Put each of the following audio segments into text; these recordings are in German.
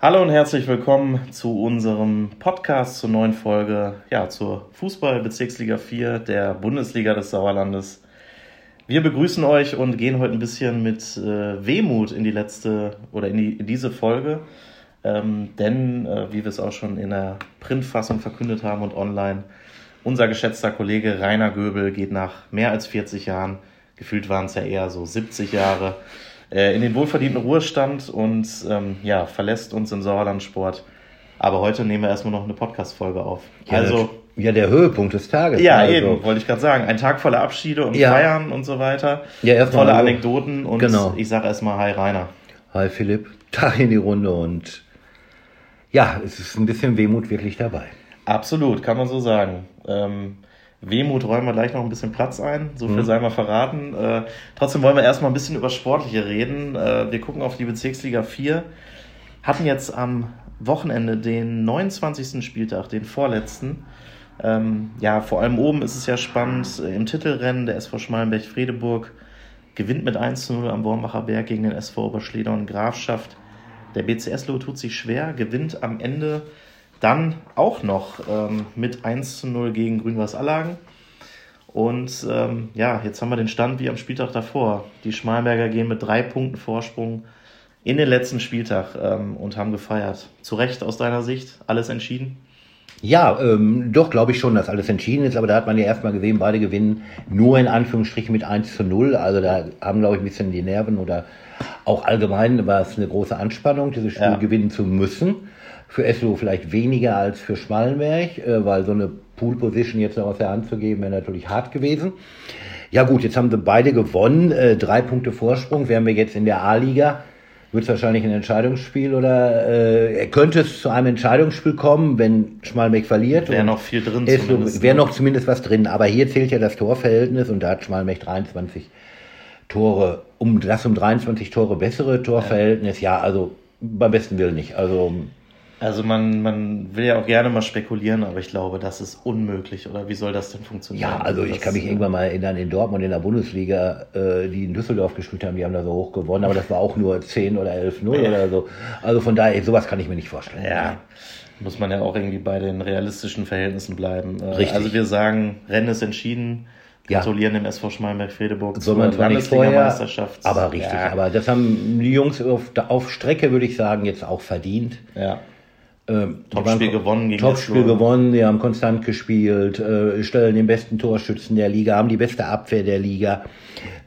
Hallo und herzlich willkommen zu unserem Podcast zur neuen Folge, ja, zur Fußball-Bezirksliga 4 der Bundesliga des Sauerlandes. Wir begrüßen euch und gehen heute ein bisschen mit äh, Wehmut in die letzte oder in, die, in diese Folge. Ähm, denn, äh, wie wir es auch schon in der Printfassung verkündet haben und online, unser geschätzter Kollege Rainer Göbel geht nach mehr als 40 Jahren, gefühlt waren es ja eher so 70 Jahre, äh, in den wohlverdienten Ruhestand und ähm, ja, verlässt uns im Sauerlandsport. Aber heute nehmen wir erstmal noch eine Podcast-Folge auf. Ja, also, ja, der Höhepunkt des Tages. Ja, also. eben, wollte ich gerade sagen. Ein Tag voller Abschiede und ja. Feiern und so weiter. Ja, erstmal. Tolle Anekdoten und genau. ich sage erstmal Hi Rainer. Hi Philipp, Tag in die Runde und ja, es ist ein bisschen Wehmut wirklich dabei. Absolut, kann man so sagen. Ähm, Wehmut räumen wir gleich noch ein bisschen Platz ein, so viel mhm. sei mal verraten. Äh, trotzdem wollen wir erstmal ein bisschen über Sportliche reden. Äh, wir gucken auf die Bezirksliga 4, hatten jetzt am Wochenende den 29. Spieltag, den vorletzten. Ähm, ja, vor allem oben ist es ja spannend. Im Titelrennen der SV Schmalenberg-Fredeburg gewinnt mit 1 zu 0 am Wormacher Berg gegen den SV Oberschleder und Grafschaft. Der BCS-Lo tut sich schwer, gewinnt am Ende dann auch noch ähm, mit 1 zu 0 gegen Grün-Weiß Allagen. Und ähm, ja, jetzt haben wir den Stand wie am Spieltag davor. Die Schmalberger gehen mit drei Punkten Vorsprung in den letzten Spieltag ähm, und haben gefeiert. Zu Recht aus deiner Sicht alles entschieden? Ja, ähm, doch glaube ich schon, dass alles entschieden ist, aber da hat man ja erstmal gesehen, beide gewinnen nur in Anführungsstrichen mit 1 zu 0. Also da haben, glaube ich, ein bisschen die Nerven oder auch allgemein war es eine große Anspannung, dieses Spiel ja. gewinnen zu müssen. Für Eslo vielleicht weniger als für Schmallenberg, äh, weil so eine Pool Position jetzt noch aus der Hand zu geben, wäre natürlich hart gewesen. Ja gut, jetzt haben sie beide gewonnen, äh, drei Punkte Vorsprung, wären wir jetzt in der A-Liga, wird es wahrscheinlich ein Entscheidungsspiel oder äh, könnte es zu einem Entscheidungsspiel kommen, wenn Schmallenberg verliert. Wäre noch viel drin zumindest. Wäre ne? noch zumindest was drin, aber hier zählt ja das Torverhältnis und da hat Schmallenberg 23 Tore, um das um 23 Tore bessere Torverhältnis, ja, also beim besten Willen nicht. Also also man, man will ja auch gerne mal spekulieren, aber ich glaube, das ist unmöglich. Oder wie soll das denn funktionieren? Ja, also ich das, kann mich irgendwann mal erinnern, in Dortmund in der Bundesliga, äh, die in Düsseldorf gespielt haben, die haben da so hoch gewonnen, aber das war auch nur 10 oder 11-0 ja. oder so. Also von daher, sowas kann ich mir nicht vorstellen. Ja, muss man ja auch irgendwie bei den realistischen Verhältnissen bleiben. Äh, Richtig. Also wir sagen, Rennen ist entschieden. Gratulieren ja. dem SV Schmalberg-Fredeburg zur Landesliga-Meisterschaft. Aber richtig, ja. aber das haben die Jungs auf, auf Strecke, würde ich sagen, jetzt auch verdient. Ja. Ähm, Topspiel gewonnen gegen Topspiel gewonnen, die haben konstant gespielt, äh, stellen den besten Torschützen der Liga, haben die beste Abwehr der Liga,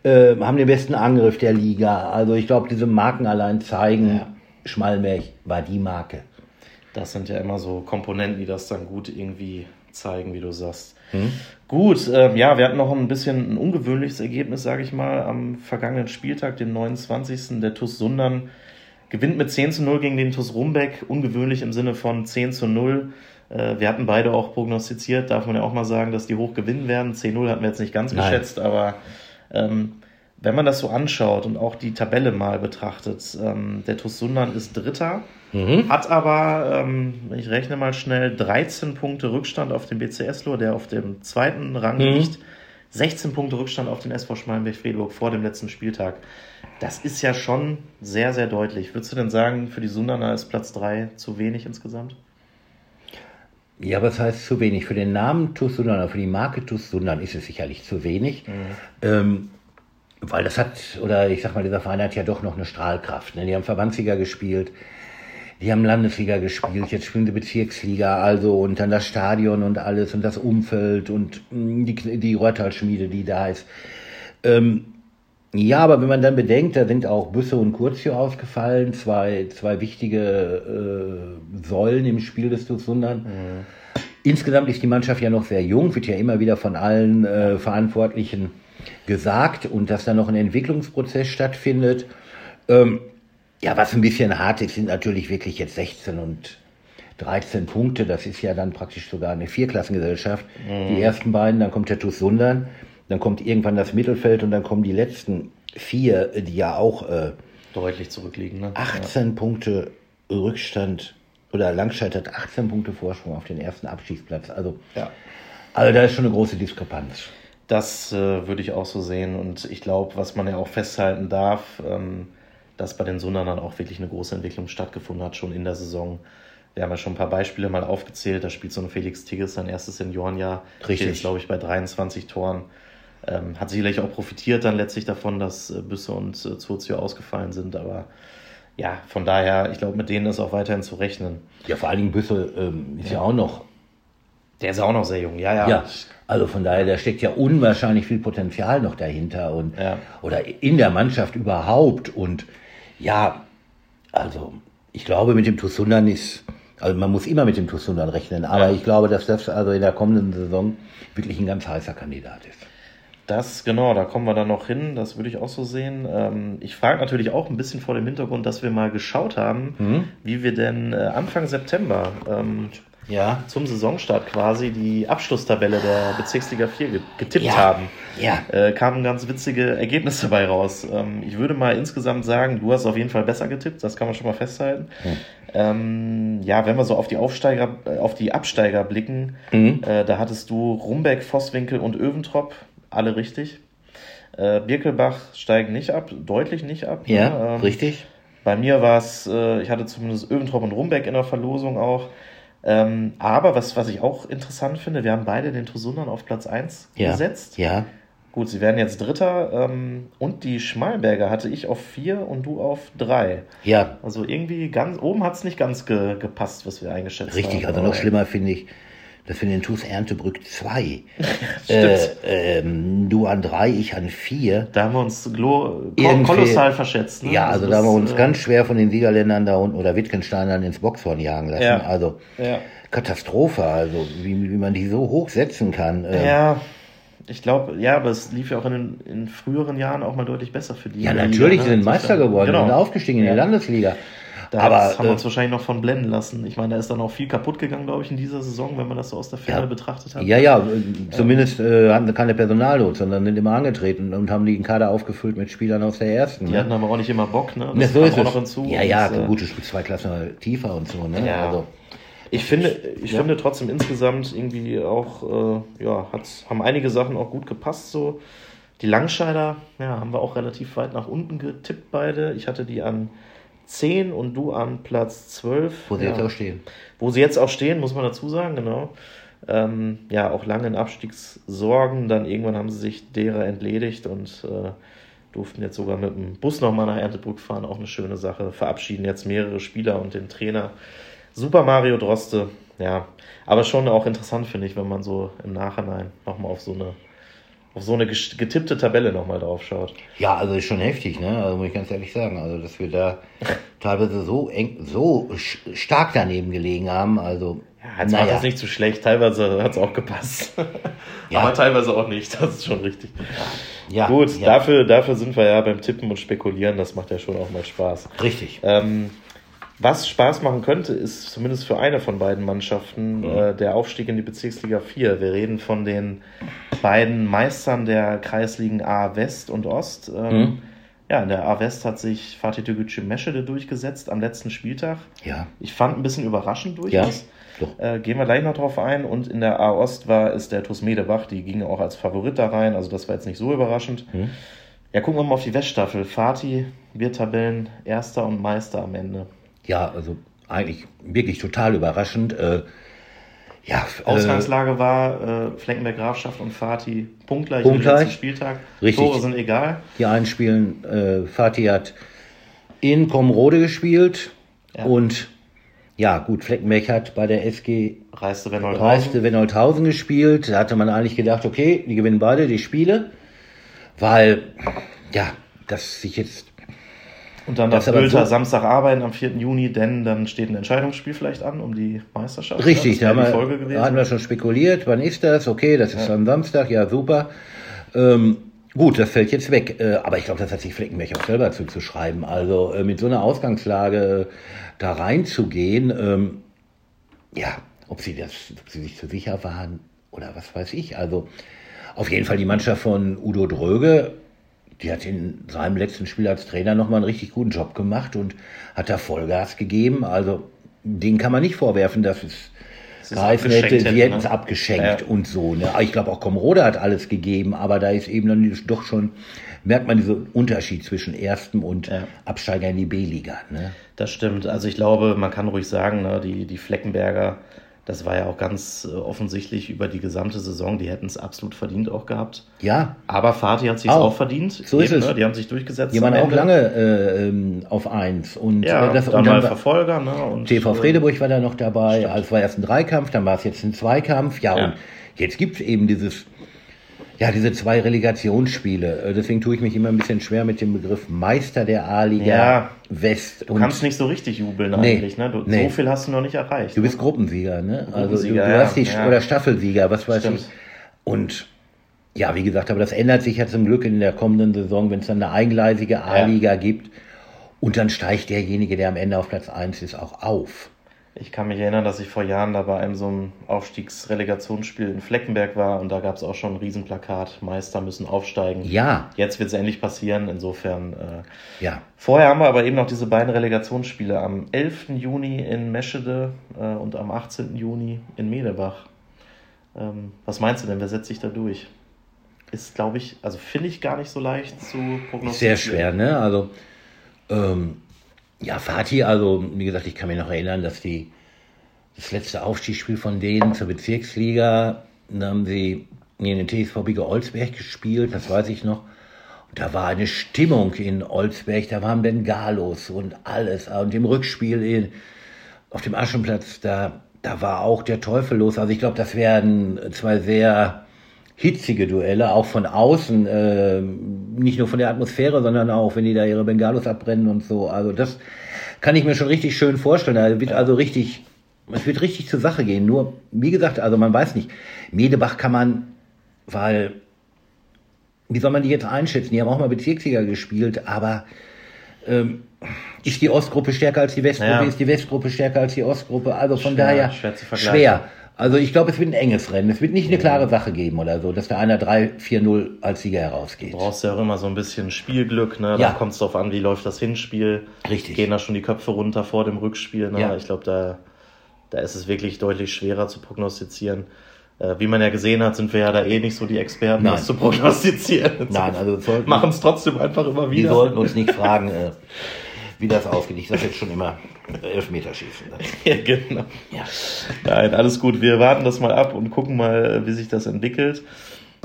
äh, haben den besten Angriff der Liga. Also ich glaube, diese Marken allein zeigen, ja. Schmallenberg war die Marke. Das sind ja immer so Komponenten, die das dann gut irgendwie zeigen, wie du sagst. Hm? Gut, äh, ja, wir hatten noch ein bisschen ein ungewöhnliches Ergebnis, sage ich mal, am vergangenen Spieltag, den 29. Der TuS Sundern gewinnt mit 10 zu 0 gegen den TuS Rumbeck, ungewöhnlich im Sinne von 10 zu 0. Äh, wir hatten beide auch prognostiziert, darf man ja auch mal sagen, dass die hoch gewinnen werden. 10-0 hatten wir jetzt nicht ganz Nein. geschätzt, aber ähm, wenn man das so anschaut und auch die Tabelle mal betrachtet, ähm, der TuS Sundern ist Dritter, mhm. hat aber, ähm, ich rechne mal schnell, 13 Punkte Rückstand auf den BCS-Lo, der auf dem zweiten Rang mhm. liegt. 16 Punkte Rückstand auf den SV Schmalenberg-Friedburg vor dem letzten Spieltag. Das ist ja schon sehr, sehr deutlich. Würdest du denn sagen, für die Sundaner ist Platz 3 zu wenig insgesamt? Ja, was heißt zu wenig? Für den Namen TuS Sundan, für die Marke TuS Sundan ist es sicherlich zu wenig. Mhm. Ähm, weil das hat, oder ich sag mal, dieser Verein hat ja doch noch eine Strahlkraft. Ne? Die haben Verbandsliga gespielt, die haben Landesliga gespielt, jetzt spielen sie Bezirksliga, also und dann das Stadion und alles und das Umfeld und mm, die, die Rottalschmiede, die da ist. Ähm, ja, aber wenn man dann bedenkt, da sind auch Büsse und Kurzio ausgefallen, zwei, zwei wichtige äh, Säulen im Spiel des Tussundern. Mhm. Insgesamt ist die Mannschaft ja noch sehr jung, wird ja immer wieder von allen äh, Verantwortlichen gesagt und dass da noch ein Entwicklungsprozess stattfindet. Ähm, ja, was ein bisschen hart ist, sind natürlich wirklich jetzt 16 und 13 Punkte. Das ist ja dann praktisch sogar eine Vierklassengesellschaft. Mhm. Die ersten beiden, dann kommt der TuS Sundern, dann kommt irgendwann das Mittelfeld und dann kommen die letzten vier, die ja auch äh, deutlich zurückliegen. Ne? 18 ja. Punkte Rückstand oder Langscheid hat 18 Punkte Vorsprung auf den ersten Abstiegsplatz. Also, ja. also da ist schon eine große Diskrepanz. Das äh, würde ich auch so sehen und ich glaube, was man ja auch festhalten darf, ähm, dass bei den Sundern dann auch wirklich eine große Entwicklung stattgefunden hat, schon in der Saison. Wir haben ja schon ein paar Beispiele mal aufgezählt. Da spielt so ein Felix Tigges sein erstes Seniorenjahr. Richtig. Steht jetzt, glaube ich, bei 23 Toren. Ähm, hat sicherlich auch profitiert dann letztlich davon, dass äh, Büsse und äh, Zuzio ausgefallen sind. Aber ja, von daher, ich glaube, mit denen ist auch weiterhin zu rechnen. Ja, vor allen Dingen Büsse ähm, ist ja. ja. auch noch. Der ist auch noch sehr jung, ja, ja. Ja, also von daher, da steckt ja unwahrscheinlich viel Potenzial noch dahinter und Ja. oder in der Mannschaft überhaupt. Und ja, also ich glaube, mit dem Tusundan ist, also man muss immer mit dem Tusundan rechnen, aber Ja. ich glaube, dass das also in der kommenden Saison wirklich ein ganz heißer Kandidat ist. Das, genau, da kommen wir dann noch hin, das würde ich auch so sehen. Ähm, ich frage natürlich auch ein bisschen vor dem Hintergrund, dass wir mal geschaut haben, Mhm. wie wir denn äh, Anfang September ähm, Ja. zum Saisonstart quasi die Abschlusstabelle der Bezirksliga 4 ge- getippt Ja. haben. Ja. Äh, kamen ganz witzige Ergebnisse dabei raus. Ähm, ich würde mal insgesamt sagen, du hast auf jeden Fall besser getippt, das kann man schon mal festhalten. Ähm, ja, wenn wir so auf die Aufsteiger, äh, auf die Absteiger blicken, Mhm. äh, da hattest du Rumbeck, Vosswinkel und Öventrop, alle richtig. Äh, Birkelbach steigen nicht ab, deutlich nicht ab. Ja, ne? Ähm, richtig. bei mir war es, äh, ich hatte zumindest Öventrop und Rumbeck in der Verlosung auch. Ähm, aber was, was ich auch interessant finde, wir haben beide den Tosundern auf Platz 1 Ja. gesetzt. Ja. Gut, sie werden jetzt Dritter. Ähm, und die Schmalberger hatte ich auf 4 und du auf 3. Ja, Also irgendwie ganz oben hat es nicht ganz ge, gepasst, was wir eingeschätzt haben. richtig. Also noch schlimmer finde ich, dass wir den TuS Erntebrück 2. Stimmt. äh, ähm, du an 3, ich an 4. Da haben wir uns kolossal verschätzt. Ne? Ja, also da haben wir uns äh, ganz schwer von den Siegerländern da unten oder Wittgensteinern ins Boxhorn jagen lassen. Ja. Also Ja. Katastrophe, also wie, wie man die so hoch setzen kann. ähm, Ja, ich glaube, ja, aber es lief ja auch in, den, in früheren Jahren auch mal deutlich besser für die. Ja, Liga, natürlich ne? sind Meister geworden Genau. und aufgestiegen in Ja. die Landesliga. Da aber haben wir äh, uns wahrscheinlich noch von blenden lassen. Ich meine, da ist dann auch viel kaputt gegangen, glaube ich, in dieser Saison, wenn man das so aus der Ferne Ja. betrachtet hat. ja, ja, äh, zumindest äh, hatten sie keine Personalnot, sondern sind immer angetreten und haben den Kader aufgefüllt mit Spielern aus der ersten. Die ne? hatten aber auch nicht immer Bock, ne? Ja, so ist auch es. noch hinzu. ja, ja, Und, äh, gut, du spielst zwei Klassen tiefer und so. Ne? Ja. Also, Ich finde, ich Ja. finde trotzdem insgesamt irgendwie auch, äh, ja, hat, haben einige Sachen auch gut gepasst. So die Langscheider, ja, haben wir auch relativ weit nach unten getippt beide. Ich hatte die an 10 und du an Platz 12. wo sie ja. jetzt auch stehen. Wo sie jetzt auch stehen, muss man dazu sagen, genau. Ähm, ja, auch lange in Abstiegssorgen. Dann irgendwann haben sie sich derer entledigt und äh, durften jetzt sogar mit dem Bus nochmal nach Erntebrück fahren. Auch eine schöne Sache. Verabschieden jetzt mehrere Spieler und den Trainer. Super Mario Droste, ja. Aber schon auch interessant, finde ich, wenn man so im Nachhinein nochmal auf so eine auf so eine getippte Tabelle nochmal drauf schaut. Ja, also ist schon heftig, ne? Also muss ich ganz ehrlich sagen. Also, dass wir da teilweise so eng, so stark daneben gelegen haben. Also, Ja, jetzt war das nicht zu schlecht. Teilweise hat es auch gepasst. Ja. Aber teilweise auch nicht. Das ist schon richtig. ja, Gut, ja, dafür, dafür sind wir ja beim Tippen und Spekulieren. Das macht ja schon auch mal Spaß. Richtig. Ähm, was Spaß machen könnte, ist zumindest für eine von beiden Mannschaften äh, der Aufstieg in die Bezirksliga 4. Wir reden von den beiden Meistern der Kreisligen A West und Ost. Ähm, Mhm. Ja, in der A West hat sich Fatih Tegucci Meschede durchgesetzt am letzten Spieltag. Ja, Ich fand ein bisschen überraschend ja, durchaus. doch. Äh, gehen wir gleich noch drauf ein. Und in der A-Ost war es der TuS Medebach, die ging auch als Favorit da rein. Also das war jetzt nicht so überraschend. Hm. Ja, gucken wir mal auf die Weststaffel. Fatih, wir Tabellen Erster und Meister am Ende. Ja, also eigentlich wirklich total überraschend. Äh, ja, äh, Ausgangslage war äh, Fleckenberg Grafschaft und Fatih punktgleich, Punktgleich. im letzten Spieltag. Richtig. Tore sind egal. die einen spielen, äh, Fatih hat in Komrode gespielt Ja. und ja, gut, Fleckenberg hat bei der SG Reiste Rennoldt Reiste Wennolthausen gespielt. Da hatte man eigentlich gedacht, okay, die gewinnen beide die Spiele, weil, ja, dass sich jetzt, Und dann Das darf Bülter so- Samstag arbeiten am 4. Juni, denn dann steht ein Entscheidungsspiel vielleicht an um die Meisterschaft. richtig, ja, da haben wir, hatten wir schon spekuliert, wann ist das? Okay, das ist am Samstag, ja, super. Ähm, gut, das fällt jetzt weg. Äh, aber ich glaube, das hat sich Fleckenberg auch selber zuzuschreiben. Also äh, mit so einer Ausgangslage äh, da reinzugehen, ähm, ja, ob sie das, ob sie sich zu sicher waren oder was weiß ich. Also auf jeden Fall die Mannschaft von Udo Dröge, die hat in seinem letzten Spiel als Trainer nochmal einen richtig guten Job gemacht und hat da Vollgas gegeben. Also den kann man nicht vorwerfen, dass es geheißen hätte, sie hätten es ne? abgeschenkt ja. und so. Ne? Ich glaube auch Komrode hat alles gegeben, aber da ist eben dann doch schon, merkt man diesen Unterschied zwischen erstem und ja. Absteiger in die B-Liga. Ne? Das stimmt. Also ich glaube, man kann ruhig sagen, ne, die, die Fleckenberger das war ja auch ganz äh, offensichtlich über die gesamte Saison. Die hätten es absolut verdient auch gehabt. Ja. Aber Fatih hat sich auch. auch verdient. So ist es. Ne? Die haben sich durchgesetzt. Die waren auch lange äh, ähm, auf eins. Und, ja, äh, das, dann und dann mal Verfolger. Ne? Und, TV Fredeburg war da noch dabei. Stimmt. Also es war erst ein Dreikampf, dann war es jetzt ein Zweikampf. Ja, ja. und jetzt gibt es eben dieses ja, diese zwei Relegationsspiele. Äh, deswegen tue ich mich immer ein bisschen schwer mit dem Begriff Meister der A-Liga ja, West. Du kannst nicht so richtig jubeln nee, eigentlich, ne? Du, nee. So viel hast du noch nicht erreicht. Du bist Gruppensieger, ne? Also du, du hast die ja. oder Staffelsieger, was weiß Stimmt. ich. Und ja, wie gesagt, aber das ändert sich ja zum Glück in der kommenden Saison, wenn es dann eine eingleisige A-Liga gibt. Und dann steigt derjenige, der am Ende auf Platz 1 ist, auch auf. Ich kann mich erinnern, dass ich vor Jahren da bei einem so einem Aufstiegsrelegationsspiel in Fleckenberg war und da gab es auch schon ein Riesenplakat, Meister müssen aufsteigen. Ja. Jetzt wird es endlich passieren, insofern. Äh, ja. Vorher haben wir aber eben noch diese beiden Relegationsspiele am 11. Juni in Meschede äh, und am 18. Juni in Medebach. Ähm, was meinst du denn, wer setzt sich da durch? Ist, glaube ich, also finde ich gar nicht so leicht zu prognostizieren. Sehr schwer, ne? Also, ähm, ja, Fatih, also wie gesagt, ich kann mich noch erinnern, dass die das letzte Aufstiegsspiel von denen zur Bezirksliga, da haben sie in den TSV Olsberg gespielt, das weiß ich noch. Und da war eine Stimmung in Olsberg, da waren Bengalos und alles. Und im Rückspiel in, auf dem Aschenplatz, da, da war auch der Teufel los. Also ich glaube, das werden zwei sehr hitzige Duelle, auch von außen, äh, nicht nur von der Atmosphäre, sondern auch, wenn die da ihre Bengalos abbrennen und so. Also das kann ich mir schon richtig schön vorstellen. Da wird also richtig, es wird richtig zur Sache gehen. Nur, wie gesagt, also man weiß nicht. Medebach kann man, weil, wie soll man die jetzt einschätzen? Die haben auch mal Bezirksliga gespielt, aber ähm, ist die Ostgruppe stärker als die Westgruppe? Ja. Ist die Westgruppe stärker als die Ostgruppe? Also von schwer, daher schwer. Also ich glaube, es wird ein enges Rennen. Es wird nicht eine klare Sache geben oder so, dass da einer 3-4-0 als Sieger herausgeht. Du brauchst ja auch immer so ein bisschen Spielglück. Ne? Da ja. kommt es darauf an, wie läuft das Hinspiel. Richtig. Gehen da schon die Köpfe runter vor dem Rückspiel. Ne? Ja. Ich glaube, da, da ist es wirklich deutlich schwerer zu prognostizieren. Äh, wie man ja gesehen hat, sind wir ja da eh nicht so die Experten, Nein. das zu prognostizieren. Nein, also machen es trotzdem einfach immer wieder. Wir sollten uns nicht fragen, äh, wie das ausgeht. Ich sage jetzt schon immer Elfmeterschießen. ja, genau. Ja. Nein, alles gut. Wir warten das mal ab und gucken mal, wie sich das entwickelt.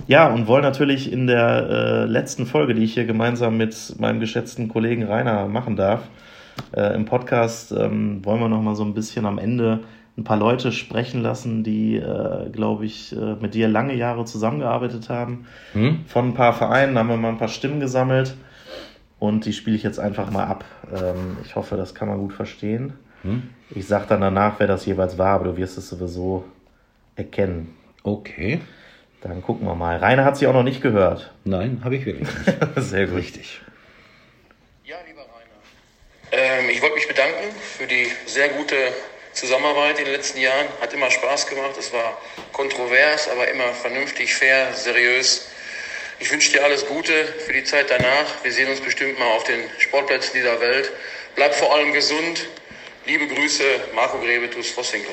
Ja, und wollen natürlich in der äh, letzten Folge, die ich hier gemeinsam mit meinem geschätzten Kollegen Rainer machen darf, äh, im Podcast, ähm, wollen wir noch mal so ein bisschen am Ende ein paar Leute sprechen lassen, die, äh, glaube ich, äh, mit dir lange Jahre zusammengearbeitet haben. Hm? Von ein paar Vereinen haben wir mal ein paar Stimmen gesammelt. Und die spiele ich jetzt einfach mal ab. Ähm, ich hoffe, das kann man gut verstehen. Hm? Ich sage dann danach, wer das jeweils war, aber du wirst es sowieso erkennen. Okay. Dann gucken wir mal. Rainer hat sie auch noch nicht gehört. Nein, habe ich wirklich nicht. Sehr gut. Richtig. Ja, lieber Rainer. Ähm, ich wollte mich bedanken für die sehr gute Zusammenarbeit in den letzten Jahren. Hat immer Spaß gemacht. Es war kontrovers, aber immer vernünftig, fair, seriös. Ich wünsche dir alles Gute für die Zeit danach. Wir sehen uns bestimmt mal auf den Sportplätzen dieser Welt. Bleib vor allem gesund. Liebe Grüße, Marco Grebetus Vosswinkel.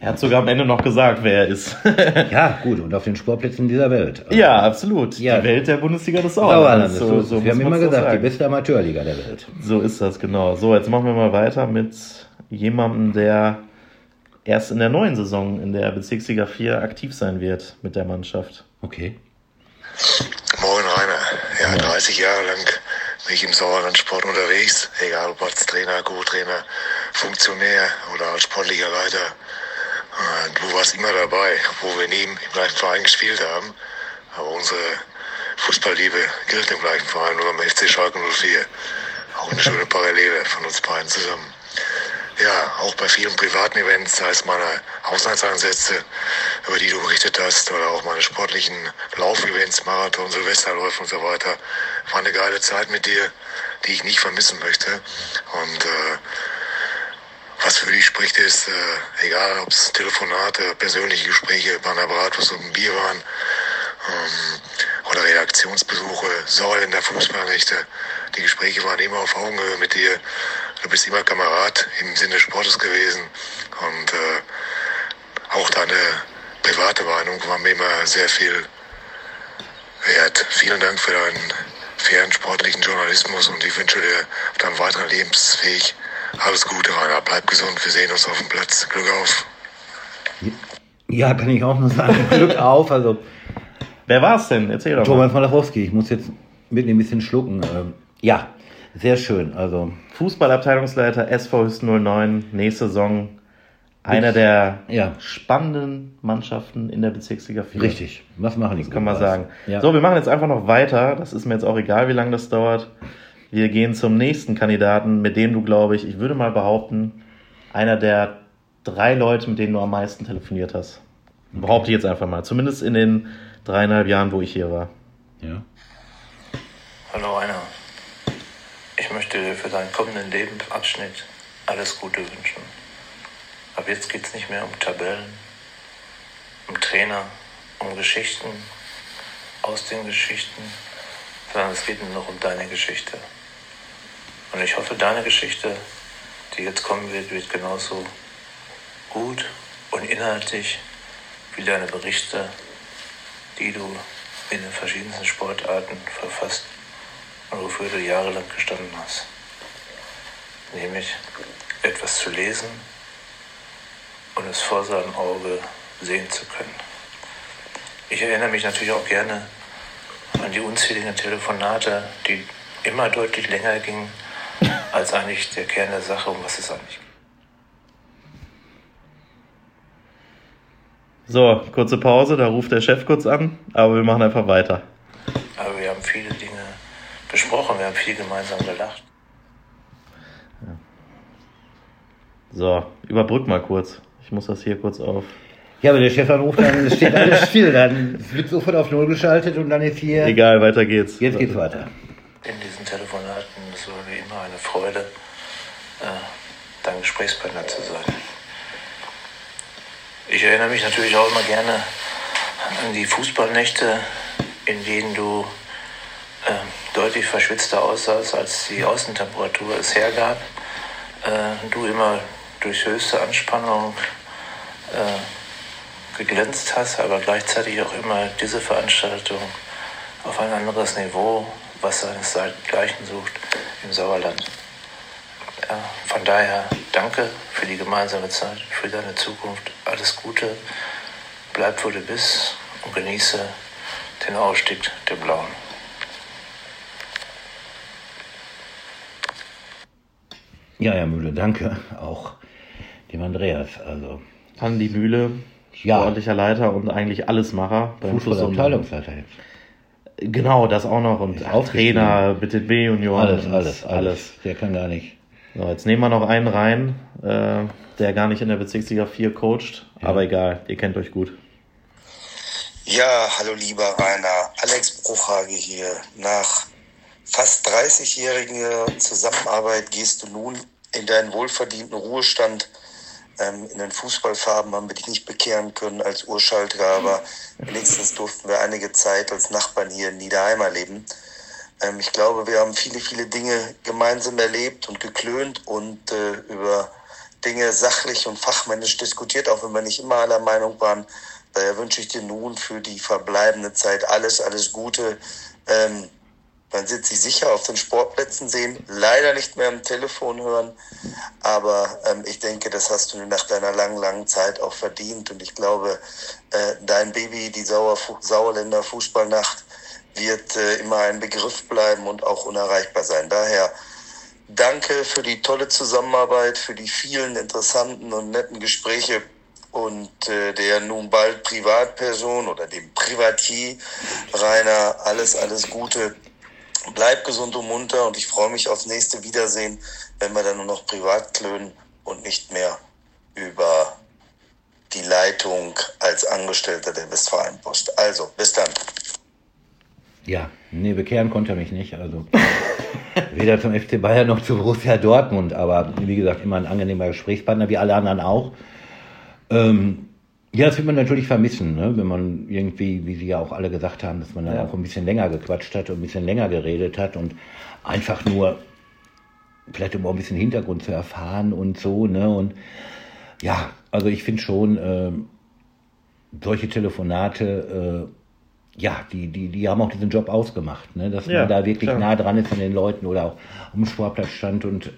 Er hat sogar am Ende noch gesagt, wer er ist. ja, gut, und auf den Sportplätzen dieser Welt. Ja, absolut. Ja. Die Welt der Bundesliga des Sauerlandes. So, so wir haben immer gesagt, sagen. die beste Amateurliga der Welt. So ist das, genau. So, jetzt machen wir mal weiter mit jemandem, der erst in der neuen Saison in der Bezirksliga 4 aktiv sein wird mit der Mannschaft. Okay. Moin Rainer. Ja, 30 Jahre lang bin ich im Sauerlandsport unterwegs, egal ob als Trainer, Co-Trainer, Funktionär oder als sportlicher Leiter. Du warst immer dabei, obwohl wir nie im gleichen Verein gespielt haben. Aber unsere Fußballliebe gilt im gleichen Verein, nur am FC Schalke 04. Auch eine schöne Parallele von uns beiden zusammen ja, auch bei vielen privaten Events, sei es meine Haushaltseinsätze, über die du berichtet hast, oder auch meine sportlichen Laufevents, Marathon, Silvesterläufe und so weiter, war eine geile Zeit mit dir, die ich nicht vermissen möchte. Und äh, was für dich spricht, ist, äh, egal ob es Telefonate, persönliche Gespräche bei einer Bratwurst und einem Bier waren, ähm, oder Redaktionsbesuche, Säulen der Fußballnächte, die Gespräche waren immer auf Augenhöhe mit dir du bist immer Kamerad im Sinne des Sportes gewesen und äh, auch deine private Meinung war mir immer sehr viel wert. Vielen Dank für deinen fairen sportlichen Journalismus und ich wünsche dir auf deinem weiteren Lebensweg alles Gute, Rainer. Bleib gesund, wir sehen uns auf dem Platz. Glück auf. Ja, kann ich auch nur sagen. Glück auf. Also, Wer war es denn? Erzähl doch Thomas mal. Malachowski, ich muss jetzt mit ein bisschen schlucken. Ähm, ja, sehr schön. Also, Fußballabteilungsleiter SV Hüsten 09, nächste Saison einer der Ja. spannenden Mannschaften in der Bezirksliga 4. richtig. Was machen die? Das kann man sagen. Ja. So, wir machen jetzt einfach noch weiter. Das ist mir jetzt auch egal, wie lange das dauert. Wir gehen zum nächsten Kandidaten, mit dem du, glaube ich, ich würde mal behaupten, einer der drei Leute, mit denen du am meisten telefoniert hast. Behaupte ich jetzt einfach mal. Zumindest in den dreieinhalb Jahren, wo ich hier war. ja. Hallo Rainer. Ich möchte dir für deinen kommenden Lebensabschnitt alles Gute wünschen. Ab jetzt geht es nicht mehr um Tabellen, um Trainer, um Geschichten, aus den Geschichten, sondern es geht nur noch um deine Geschichte. Und ich hoffe, deine Geschichte, die jetzt kommen wird, wird genauso gut und inhaltlich wie deine Berichte, die du in den verschiedensten Sportarten verfasst wofür du jahrelang gestanden hast. Nämlich etwas zu lesen und es vor seinem Auge sehen zu können. Ich erinnere mich natürlich auch gerne an die unzähligen Telefonate, die immer deutlich länger gingen, als eigentlich der Kern der Sache, um was es eigentlich geht. So, kurze Pause, da ruft der Chef kurz an, aber wir machen einfach weiter. Aber wir haben viele Dinge besprochen, wir haben viel gemeinsam gelacht. So, überbrück mal kurz. Ich muss das hier kurz auf. Ja, aber der Chef anruft, dann es steht alles still. Dann wird sofort auf Null geschaltet und dann ist hier. Egal, weiter geht's. Jetzt geht's weiter. in diesen Telefonaten. Es war wie immer eine Freude, äh, dein Gesprächspartner zu sein. Ich erinnere mich natürlich auch immer gerne an die Fußballnächte, in denen du äh, deutlich verschwitzter aussahst, als die Außentemperatur es hergab. Äh, du immer durch höchste Anspannung äh, geglänzt hast, aber gleichzeitig auch immer diese Veranstaltung auf ein anderes Niveau, was seinesgleichen sucht im Sauerland. Ja, von daher danke für die gemeinsame Zeit, für deine Zukunft. Alles Gute, bleib wo du bist und genieße den Ausstieg der Blauen. Ja, Herr Mühle, danke. Auch dem Andreas. Also, Andi Mühle, Ja. sportlicher Leiter und eigentlich Allesmacher. Fußballabteilungsleiter jetzt. Genau, das auch noch. Und aufgestiegen. Trainer, bitte B-Junioren. Alles, alles, alles. Der kann gar nicht. So, jetzt nehmen wir noch einen rein, äh, der gar nicht in der Bezirksliga 4 coacht. Aber egal, ihr kennt euch gut. Ja, hallo lieber Rainer. Alex Bruchhage hier. Nach fast 30-jähriger Zusammenarbeit gehst du nun in deinen wohlverdienten Ruhestand. Ähm, in den Fußballfarben haben wir dich nicht bekehren können als Urschalter, aber wenigstens durften wir einige Zeit als Nachbarn hier in Niederheimer leben. Ähm, ich glaube, wir haben viele, viele Dinge gemeinsam erlebt und geklönt und äh, über Dinge sachlich und fachmännisch diskutiert, auch wenn wir nicht immer aller Meinung waren. Daher wünsche ich dir nun für die verbleibende Zeit alles, alles Gute. Ähm, man wird sich sicher auf den Sportplätzen sehen, leider nicht mehr am Telefon hören, aber ähm, ich denke, das hast du nach deiner langen, langen Zeit auch verdient und ich glaube, äh, dein Baby, die Sauer, Sauerländer Fußballnacht, wird äh, immer ein Begriff bleiben und auch unerreichbar sein. Daher danke für die tolle Zusammenarbeit, für die vielen interessanten und netten Gespräche und äh, der nun bald Privatperson oder dem Privatier Rainer alles, alles Gute. Bleib gesund und munter und ich freue mich aufs nächste Wiedersehen, wenn wir dann nur noch privat klönen und nicht mehr über die Leitung als Angestellter der Westfalenpost. Also, bis dann. Ja, nee, bekehren konnte er mich nicht. Also weder zum FC Bayern noch zu Borussia Dortmund. Aber wie gesagt, immer ein angenehmer Gesprächspartner, wie alle anderen auch. Ähm, ja, das wird man natürlich vermissen, ne? wenn man irgendwie, wie Sie ja auch alle gesagt haben, dass man dann Ja. auch ein bisschen länger gequatscht hat und ein bisschen länger geredet hat und einfach nur, vielleicht um auch ein bisschen Hintergrund zu erfahren und so. Ne? Und ja, also ich finde schon, ähm, solche Telefonate, äh, ja, die, die, die haben auch diesen Job ausgemacht, ne? dass Ja, man da wirklich klar. nah dran ist an den Leuten oder auch am Sportplatz stand und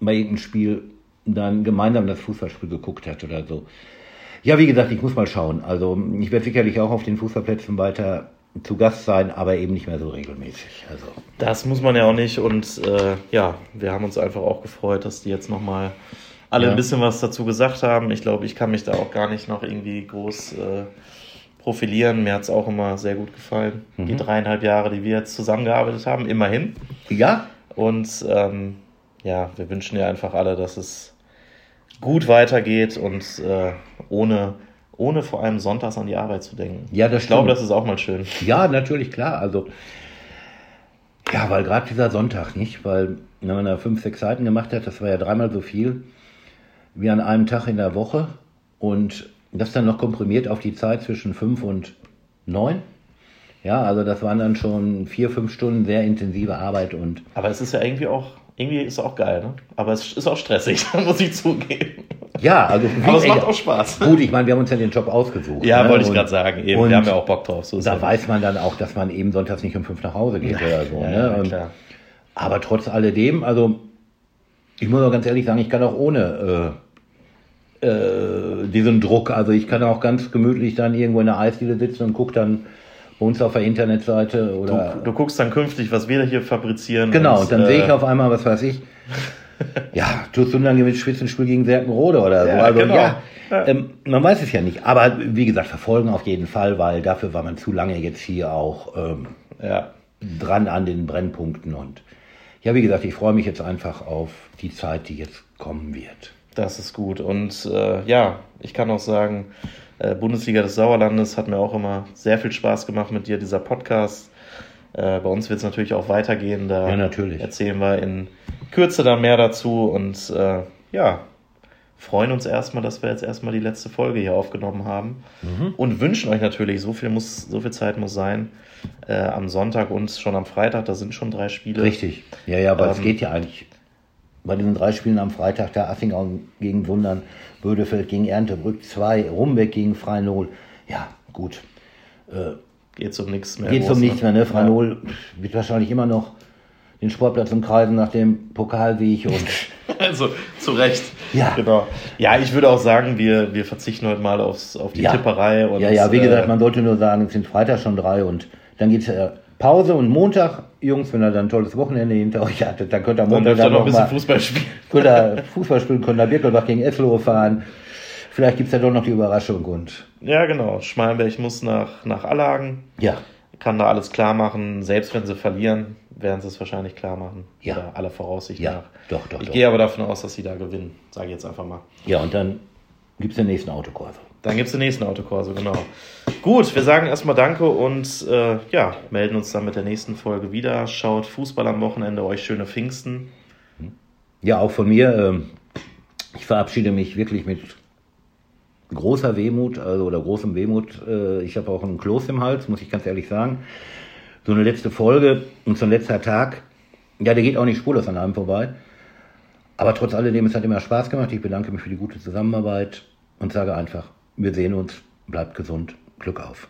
bei irgendeinem Spiel dann gemeinsam das Fußballspiel geguckt hat oder so. Ja, wie gesagt, ich muss mal schauen. Also ich werde sicherlich auch auf den Fußballplätzen weiter zu Gast sein, aber eben nicht mehr so regelmäßig. Also Das muss man ja auch nicht. Und äh, ja, wir haben uns einfach auch gefreut, dass die jetzt nochmal alle Ja. ein bisschen was dazu gesagt haben. Ich glaube, ich kann mich da auch gar nicht noch irgendwie groß äh, profilieren. Mir hat es auch immer sehr gut gefallen. Die dreieinhalb Jahre, die wir jetzt zusammengearbeitet haben, immerhin. ja, Und ähm, ja, wir wünschen ja einfach alle, dass es gut weitergeht und äh, ohne, ohne vor allem sonntags an die Arbeit zu denken. Ja, das ich glaube, stimmt. das ist auch mal schön. Ja, natürlich, klar. Also, ja, weil gerade dieser Sonntag nicht, weil wenn man da fünf, sechs Seiten gemacht hat, das war ja dreimal so viel wie an einem Tag in der Woche und das dann noch komprimiert auf die Zeit zwischen fünf und neun. Ja, also das waren dann schon vier, fünf Stunden sehr intensive Arbeit und Aber es ist ja irgendwie auch, irgendwie ist es auch geil, ne? Aber es ist auch stressig, muss ich zugeben. ja, also Aber es macht auch Spaß. Gut, ich meine, wir haben uns ja den Job ausgesucht. Ja, ne? wollte ich gerade sagen. Eben, und wir haben ja auch Bock drauf. So Da ja weiß man dann auch, dass man eben sonntags nicht um fünf nach Hause geht oder so. ja, ne? Und-. Aber trotz alledem, also ich muss auch ganz ehrlich sagen, ich kann auch ohne äh, äh, diesen Druck, also ich kann auch ganz gemütlich dann irgendwo in der Eisdiele sitzen und gucke dann bei uns auf der Internetseite oder Du, du guckst dann künftig, was wir hier fabrizieren. genau, und dann äh, sehe ich auf einmal, was weiß ich, ja, tust du dann mit Spitzenspiel gegen Serkenrode oder so. Ja, also genau. ja, Ja. Ähm, man weiß es ja nicht. Aber wie gesagt, verfolgen auf jeden Fall, weil dafür war man zu lange jetzt hier auch ähm, Ja, dran an den Brennpunkten. Und ja, wie gesagt, ich freue mich jetzt einfach auf die Zeit, die jetzt kommen wird. das ist gut. Und äh, ja, ich kann auch sagen, äh, Bundesliga des Sauerlandes hat mir auch immer sehr viel Spaß gemacht mit dir, dieser Podcast. Äh, bei uns wird es natürlich auch weitergehen. Da Ja, natürlich. erzählen wir in Kürze dann mehr dazu. Und äh, ja, freuen uns erstmal, dass wir jetzt erstmal die letzte Folge hier aufgenommen haben. Mhm. Und wünschen euch natürlich, so viel, muss, so viel Zeit muss sein, äh, am Sonntag und schon am Freitag, da sind schon drei Spiele. Richtig. Ja, ja, aber es Ähm, geht ja eigentlich bei diesen drei Spielen am Freitag, da Assingau gegen Wundern, Bödefeld gegen Erntebrück 2, Rumbeck gegen Freinol. Ja, gut. Geht um nichts mehr. Geht um groß, nichts mehr, ne? Ja. Freinol wird wahrscheinlich immer noch den Sportplatz umkreisen nach dem Pokalsieg und Also zu Recht. Ja. Genau. Ja, ich würde auch sagen, wir, wir verzichten heute mal aufs, auf die Ja. Tipperei. Und, Ja, ja, wie gesagt, äh, man sollte nur sagen, es sind Freitag schon drei und dann geht's ja Pause und Montag, Jungs, wenn ihr dann ein tolles Wochenende hinter euch hattet, dann könnt ihr dann Montag ihr dann noch ein bisschen mal Fußball spielen. könnt ihr Fußball spielen, könnt ihr Birkelbach gegen Eslohe fahren. Vielleicht gibt's ja doch noch die Überraschung und Ja, genau. Schmalenberg muss nach, nach Allagen, ja, kann da alles klar machen. Selbst wenn sie verlieren, werden sie es wahrscheinlich klar machen. Ja. Oder aller Voraussicht Ja, nach. doch, doch, Ich doch. gehe aber davon aus, dass sie da gewinnen. Sage ich jetzt einfach mal. ja, und dann gibt's den nächsten Autokurse. Dann gibt es den nächsten Autokorso, genau. Gut, wir sagen erstmal Danke und äh, ja, melden uns dann mit der nächsten Folge wieder. Schaut Fußball am Wochenende, euch schöne Pfingsten. Ja, auch von mir. Ähm, ich verabschiede mich wirklich mit großer Wehmut, also oder großem Wehmut. Äh, ich habe auch einen Kloß im Hals, muss ich ganz ehrlich sagen. So eine letzte Folge und so ein letzter Tag, ja, der geht auch nicht spurlos an einem vorbei. Aber trotz alledem, es hat immer Spaß gemacht. Ich bedanke mich für die gute Zusammenarbeit und sage einfach, wir sehen uns, bleibt gesund, Glück auf.